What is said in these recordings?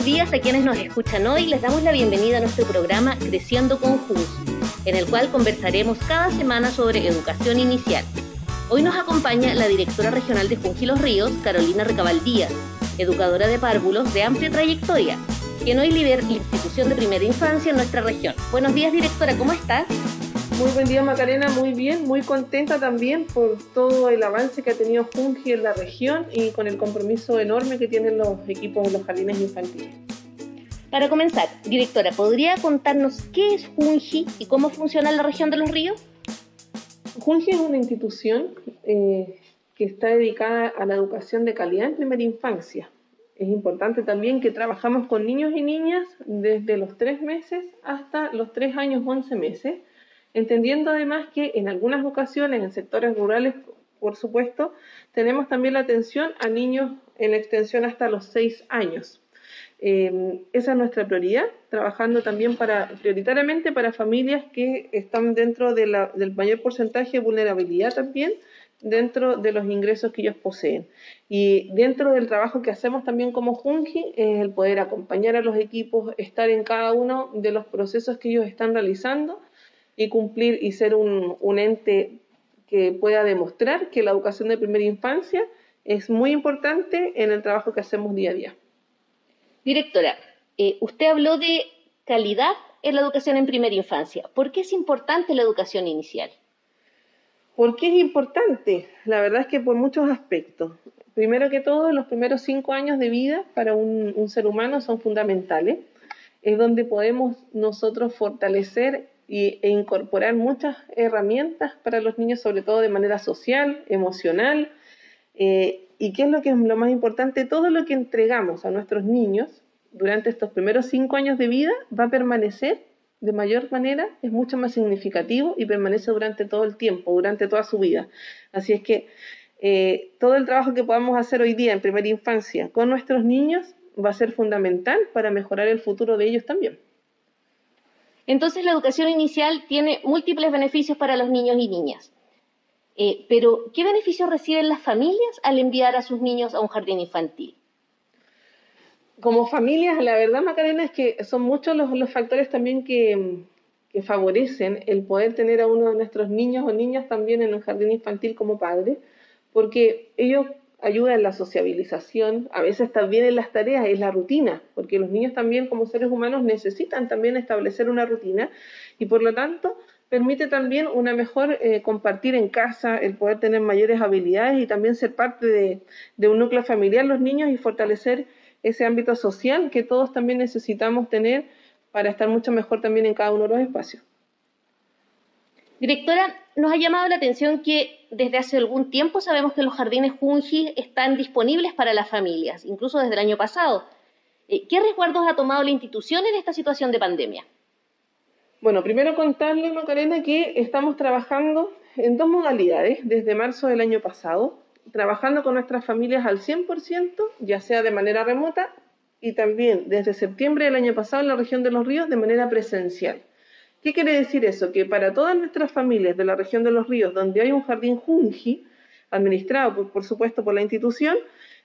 Buenos días a quienes nos escuchan hoy. Les damos la bienvenida a nuestro programa Creciendo con Junji, en el cual conversaremos cada semana sobre educación inicial. Hoy nos acompaña la directora regional de Junji Ríos, Carolina Recabaldías, educadora de párvulos de amplia trayectoria, quien hoy lidera la institución de primera infancia en nuestra región. Buenos días, directora, ¿cómo estás? Muy buen día Macarena, muy bien, muy contenta también por todo el avance que ha tenido Junji en la región y con el compromiso enorme que tienen los equipos de los jardines infantiles. Para comenzar, directora, ¿podría contarnos qué es Junji y cómo funciona en la región de los ríos? Junji es una institución eh, que está dedicada a la educación de calidad en primera infancia. Es importante también que trabajamos con niños y niñas desde los tres meses hasta los tres años 11 meses entendiendo además que en algunas ocasiones, en sectores rurales, por supuesto, tenemos también la atención a niños en extensión hasta los seis años. Eh, esa es nuestra prioridad, trabajando también para, prioritariamente para familias que están dentro del mayor porcentaje de vulnerabilidad también, dentro de los ingresos que ellos poseen. Y dentro del trabajo que hacemos también como Junji es el poder acompañar a los equipos, estar en cada uno de los procesos que ellos están realizando y cumplir y ser un, ente que pueda demostrar que la educación de primera infancia es muy importante en el trabajo que hacemos día a día. Directora, eh, usted habló de calidad en la educación en primera infancia. ¿Por qué es importante la educación inicial? ¿Por qué es importante? La verdad es que por muchos aspectos. Primero que todo, los primeros cinco años de vida para un ser humano son fundamentales. Es donde podemos nosotros fortalecer y, e incorporar muchas herramientas para los niños, sobre todo de manera social, emocional. Eh, y qué es lo que es lo más importante, todo lo que entregamos a nuestros niños durante estos primeros cinco años de vida va a permanecer de mayor manera, es mucho más significativo y permanece durante todo el tiempo, durante toda su vida. Así es que eh, todo el trabajo que podamos hacer hoy día en primera infancia con nuestros niños va a ser fundamental para mejorar el futuro de ellos también. Entonces la educación inicial tiene múltiples beneficios para los niños y niñas. Eh, pero, ¿qué beneficios reciben las familias al enviar a sus niños a un jardín infantil? Como familias, la verdad, Macarena, es que son muchos los, factores también que, que, favorecen el poder tener a uno de nuestros niños o niñas también en un jardín infantil como padre, porque ellos ayuda en la sociabilización, a veces también en las tareas, es la rutina, porque los niños también como seres humanos necesitan también establecer una rutina y por lo tanto permite también una mejor eh, compartir en casa, el poder tener mayores habilidades y también ser parte de, de un núcleo familiar los niños y fortalecer ese ámbito social que todos también necesitamos tener para estar mucho mejor también en cada uno de los espacios. Directora, nos ha llamado la atención que desde hace algún tiempo sabemos que los jardines Junji están disponibles para las familias, incluso desde el año pasado. Eh, ¿Qué resguardos ha tomado la institución en esta situación de pandemia? Bueno, primero contarle, Macarena, que estamos trabajando en dos modalidades desde marzo del año pasado, trabajando con nuestras familias al 100%, ya sea de manera remota, y también desde septiembre del año pasado en la región de los ríos de manera presencial. ¿Qué quiere decir eso? Que para todas nuestras familias de la región de los ríos, donde hay un jardín Junji, administrado por, supuesto por la institución,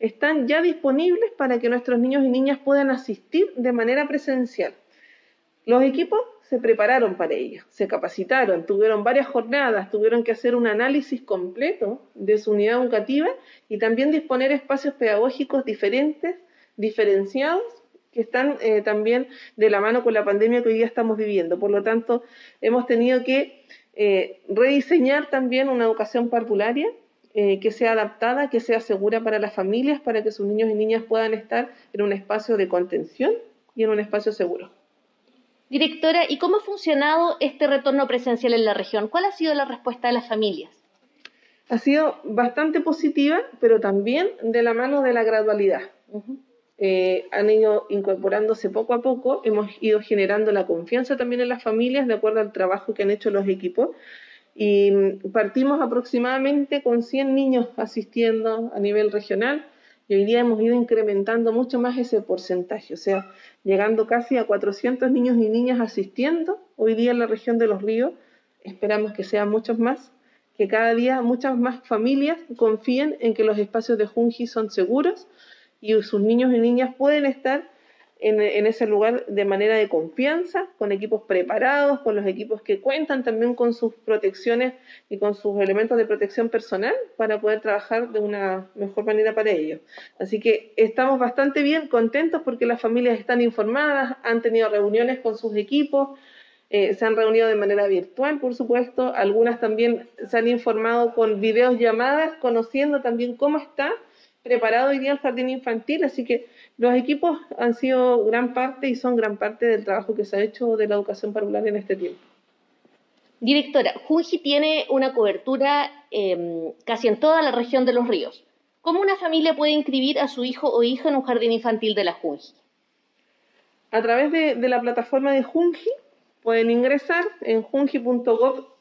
están ya disponibles para que nuestros niños y niñas puedan asistir de manera presencial. Los equipos se prepararon para ello, se capacitaron, tuvieron varias jornadas, tuvieron que hacer un análisis completo de su unidad educativa y también disponer espacios pedagógicos diferentes, diferenciados que están eh, también de la mano con la pandemia que hoy día estamos viviendo. Por lo tanto, hemos tenido que eh, rediseñar también una educación parvularia eh, que sea adaptada, que sea segura para las familias, para que sus niños y niñas puedan estar en un espacio de contención y en un espacio seguro. Directora, ¿y cómo ha funcionado este retorno presencial en la región? ¿Cuál ha sido la respuesta de las familias? Ha sido bastante positiva, pero también de la mano de la gradualidad. Eh, han ido incorporándose poco a poco, hemos ido generando la confianza también en las familias de acuerdo al trabajo que han hecho los equipos. Y mm, partimos aproximadamente con 100 niños asistiendo a nivel regional y hoy día hemos ido incrementando mucho más ese porcentaje, o sea, llegando casi a 400 niños y niñas asistiendo hoy día en la región de los ríos, esperamos que sean muchos más, que cada día muchas más familias confíen en que los espacios de Junji son seguros y sus niños y niñas pueden estar en, ese lugar de manera de confianza, con equipos preparados, con los equipos que cuentan también con sus protecciones y con sus elementos de protección personal para poder trabajar de una mejor manera para ellos. Así que estamos bastante bien, contentos porque las familias están informadas, han tenido reuniones con sus equipos, eh, se han reunido de manera virtual, por supuesto, algunas también se han informado con videos llamadas, conociendo también cómo está preparado hoy día el jardín infantil, así que los equipos han sido gran parte y son gran parte del trabajo que se ha hecho de la educación parvular en este tiempo. Directora, Junji tiene una cobertura em, casi en toda la región de los ríos. ¿Cómo una familia puede inscribir a su hijo o hija en un jardín infantil de la Junji? A través de, de la plataforma de Junji pueden ingresar en junji.gov.cl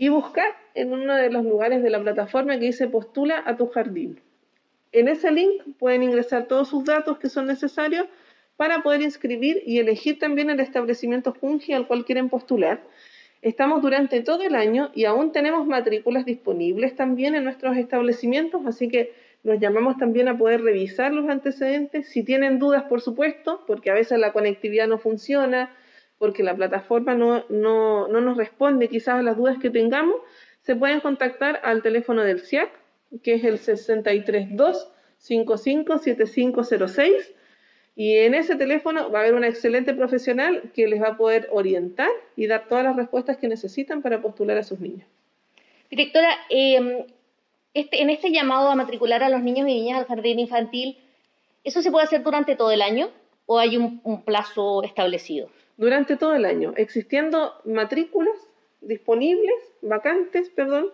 y buscar en uno de los lugares de la plataforma que dice postula a tu jardín. En ese link pueden ingresar todos sus datos que son necesarios para poder inscribir y elegir también el establecimiento Junji al cual quieren postular. Estamos durante todo el año y aún tenemos matrículas disponibles también en nuestros establecimientos, así que nos llamamos también a poder revisar los antecedentes. Si tienen dudas, por supuesto, porque a veces la conectividad no funciona, porque la plataforma no, no, no nos responde quizás a las dudas que tengamos, se pueden contactar al teléfono del CIAC que es el 632-557506. Y en ese teléfono va a haber una excelente profesional que les va a poder orientar y dar todas las respuestas que necesitan para postular a sus niños. Directora, em, este, en este llamado a matricular a los niños y niñas al jardín infantil, ¿eso se puede hacer durante todo el año o hay un plazo establecido? Durante todo el año, existiendo matrículas disponibles, vacantes, perdón,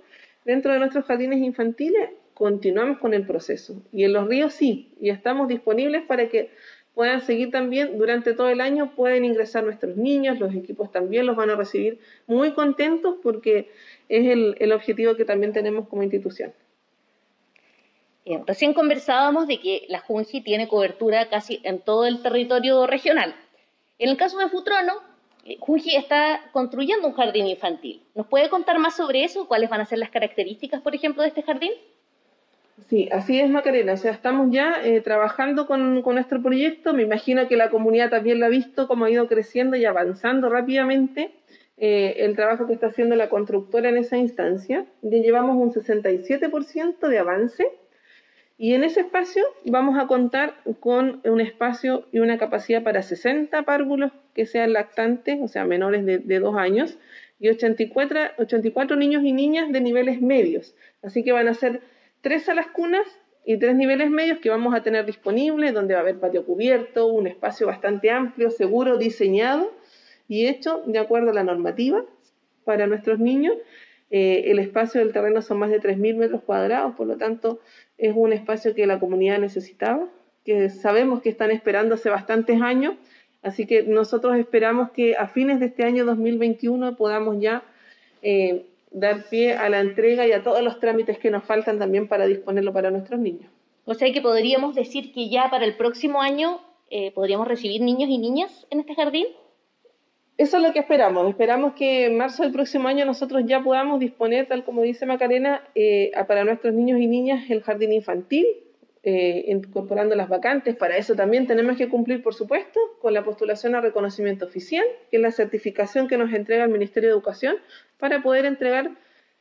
Dentro de nuestros jardines infantiles continuamos con el proceso y en los ríos sí, y estamos disponibles para que puedan seguir también durante todo el año, pueden ingresar nuestros niños, los equipos también los van a recibir muy contentos porque es el, objetivo que también tenemos como institución. recién conversábamos de que la Junji tiene cobertura casi en todo el territorio regional. En el caso de Futrono, Junji está construyendo un jardín infantil. ¿Nos puede contar más sobre eso? ¿Cuáles van a ser las características, por ejemplo, de este jardín? Sí, así es, Macarena. O sea, estamos ya eh, trabajando con, nuestro proyecto. Me imagino que la comunidad también lo ha visto, cómo ha ido creciendo y avanzando rápidamente eh, el trabajo que está haciendo la constructora en esa instancia. Ya llevamos un 67% de avance y en ese espacio vamos a contar con un espacio y una capacidad para 60 párvulos que sean lactantes, o sea, menores de, dos años, y 84, 84 niños y niñas de niveles medios. Así que van a ser tres salas cunas y tres niveles medios que vamos a tener disponibles, donde va a haber patio cubierto, un espacio bastante amplio, seguro, diseñado y hecho de acuerdo a la normativa para nuestros niños. Eh, el espacio del terreno son más de 3.000 metros cuadrados, por lo tanto es un espacio que la comunidad necesitaba, que sabemos que están esperando hace bastantes años, así que nosotros esperamos que a fines de este año 2021 podamos ya eh, dar pie a la entrega y a todos los trámites que nos faltan también para disponerlo para nuestros niños. O sea que podríamos decir que ya para el próximo año eh, podríamos recibir niños y niñas en este jardín. Eso es lo que esperamos. Esperamos que en marzo del próximo año nosotros ya podamos disponer, tal como dice Macarena, eh, para nuestros niños y niñas el jardín infantil, eh, incorporando las vacantes. Para eso también tenemos que cumplir, por supuesto, con la postulación a reconocimiento oficial, que es la certificación que nos entrega el Ministerio de Educación para poder entregar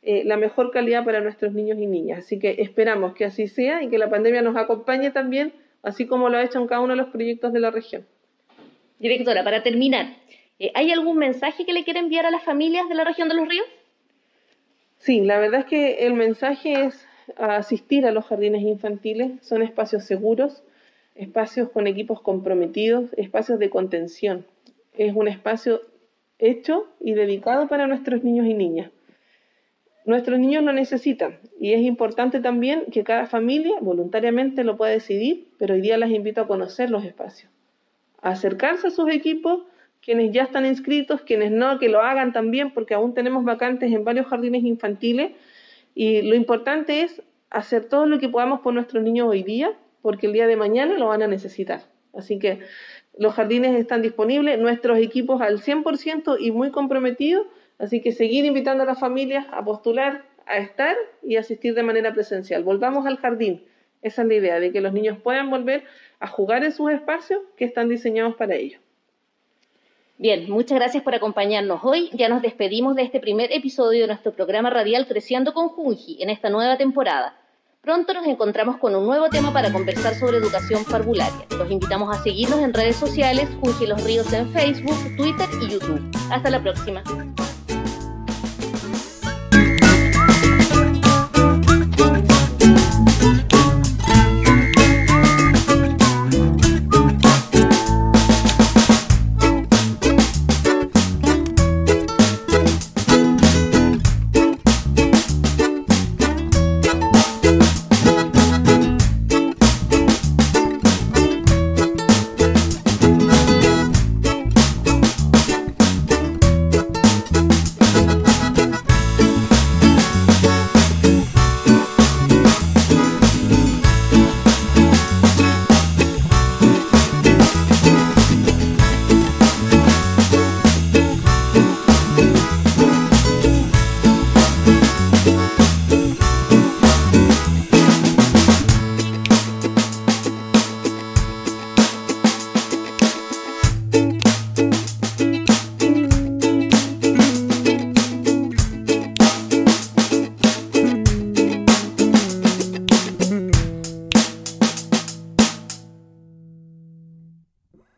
eh, la mejor calidad para nuestros niños y niñas. Así que esperamos que así sea y que la pandemia nos acompañe también, así como lo ha hecho en cada uno de los proyectos de la región. Directora, para terminar, eh, ¿Hay algún mensaje que le quiere enviar a las familias de la región de los ríos? Sí, la verdad es que el mensaje es asistir a los jardines infantiles. Son espacios seguros, espacios con equipos comprometidos, espacios de contención. Es un espacio hecho y dedicado para nuestros niños y niñas. Nuestros niños lo necesitan y es importante también que cada familia voluntariamente lo pueda decidir, pero hoy día las invito a conocer los espacios, a acercarse a sus equipos quienes ya están inscritos, quienes no, que lo hagan también, porque aún tenemos vacantes en varios jardines infantiles. Y lo importante es hacer todo lo que podamos por nuestros niños hoy día, porque el día de mañana lo van a necesitar. Así que los jardines están disponibles, nuestros equipos al 100% y muy comprometidos, así que seguir invitando a las familias a postular, a estar y asistir de manera presencial. Volvamos al jardín. Esa es la idea, de que los niños puedan volver a jugar en sus espacios que están diseñados para ello. Bien, muchas gracias por acompañarnos hoy. Ya nos despedimos de este primer episodio de nuestro programa radial Creciendo con Junji en esta nueva temporada. Pronto nos encontramos con un nuevo tema para conversar sobre educación parvularia. Los invitamos a seguirnos en redes sociales, Junji Los Ríos en Facebook, Twitter y YouTube. Hasta la próxima.